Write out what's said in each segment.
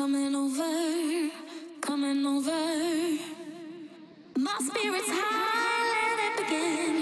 coming over, coming over. My spirit's high, let it begin.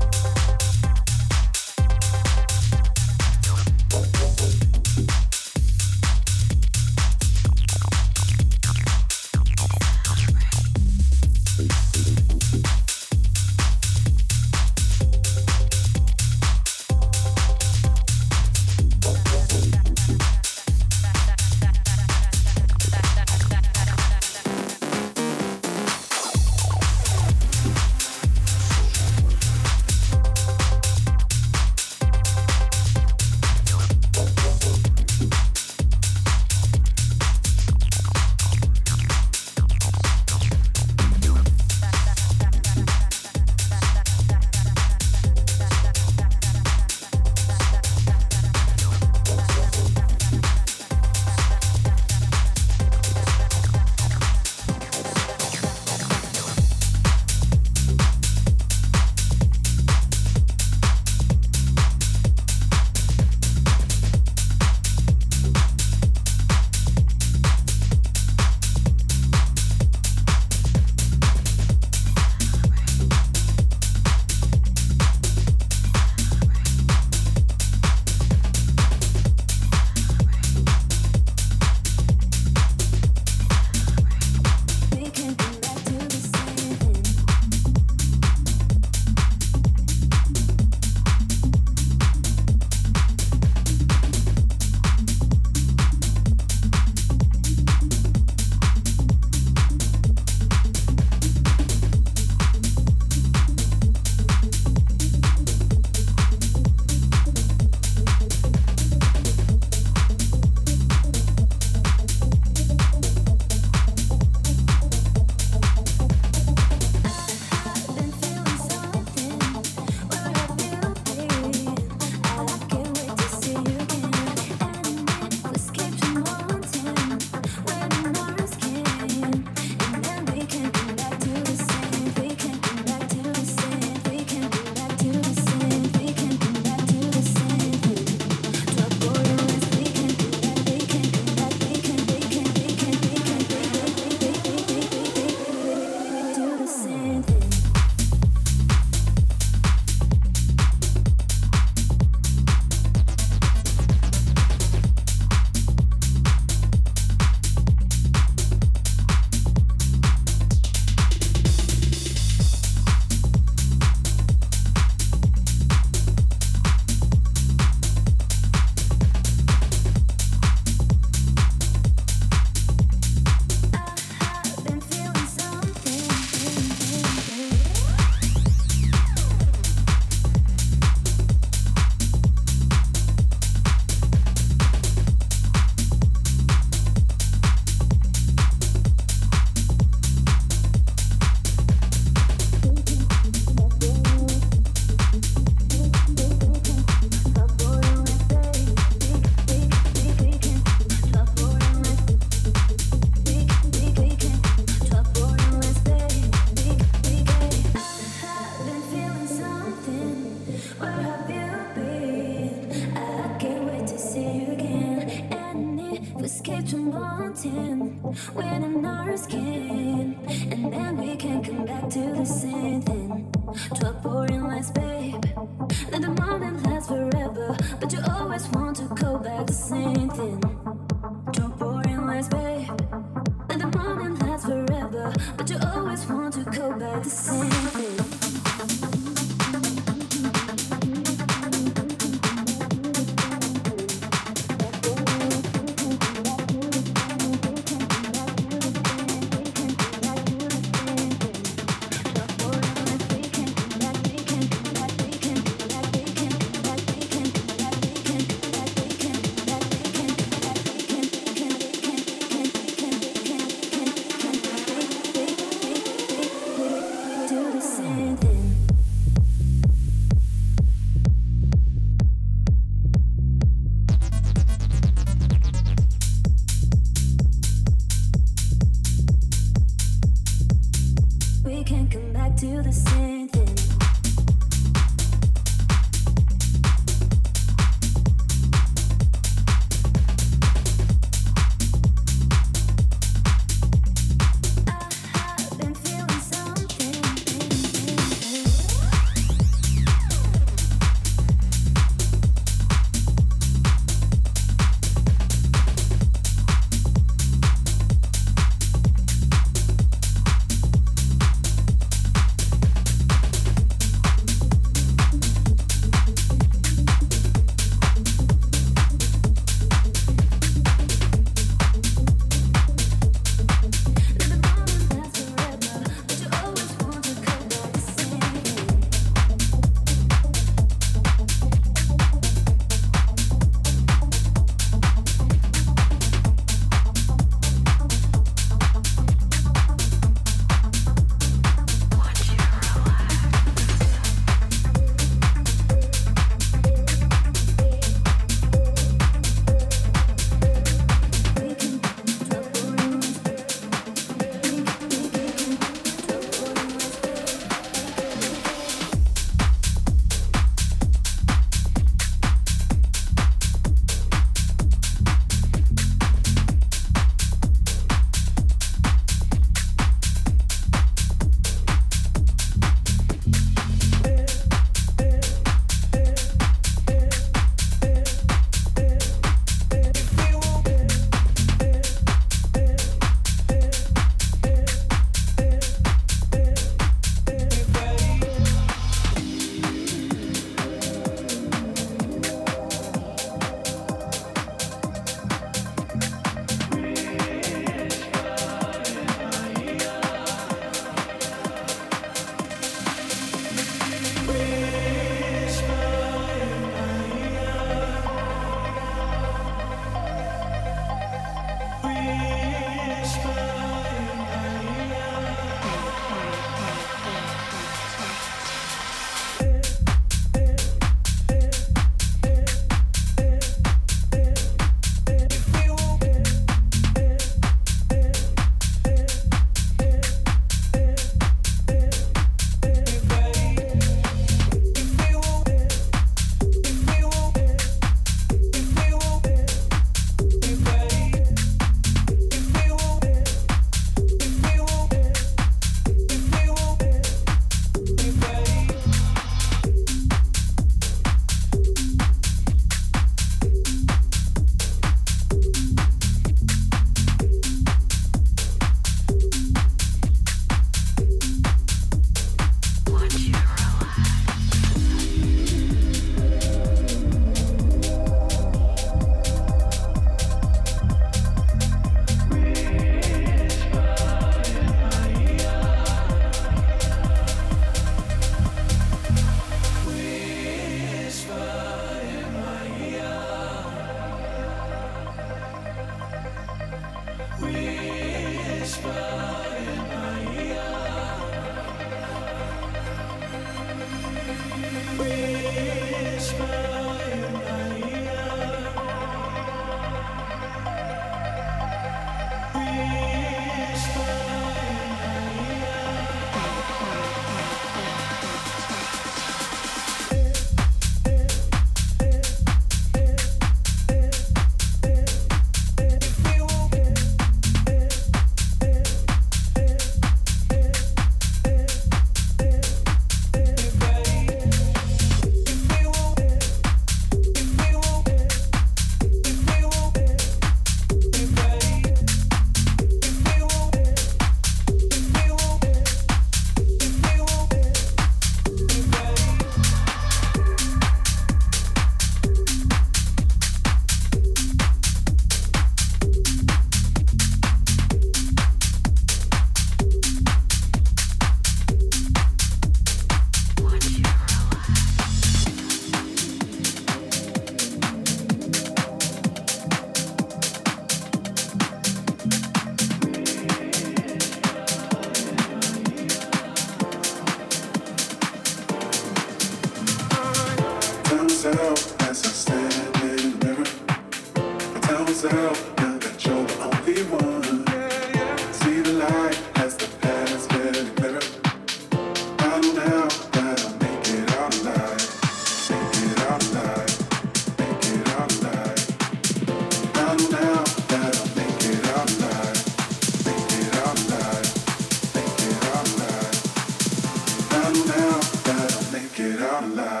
get out alive.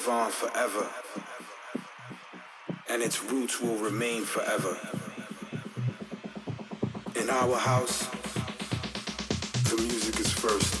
Live on forever, and its roots will remain forever. In our house, the music is first.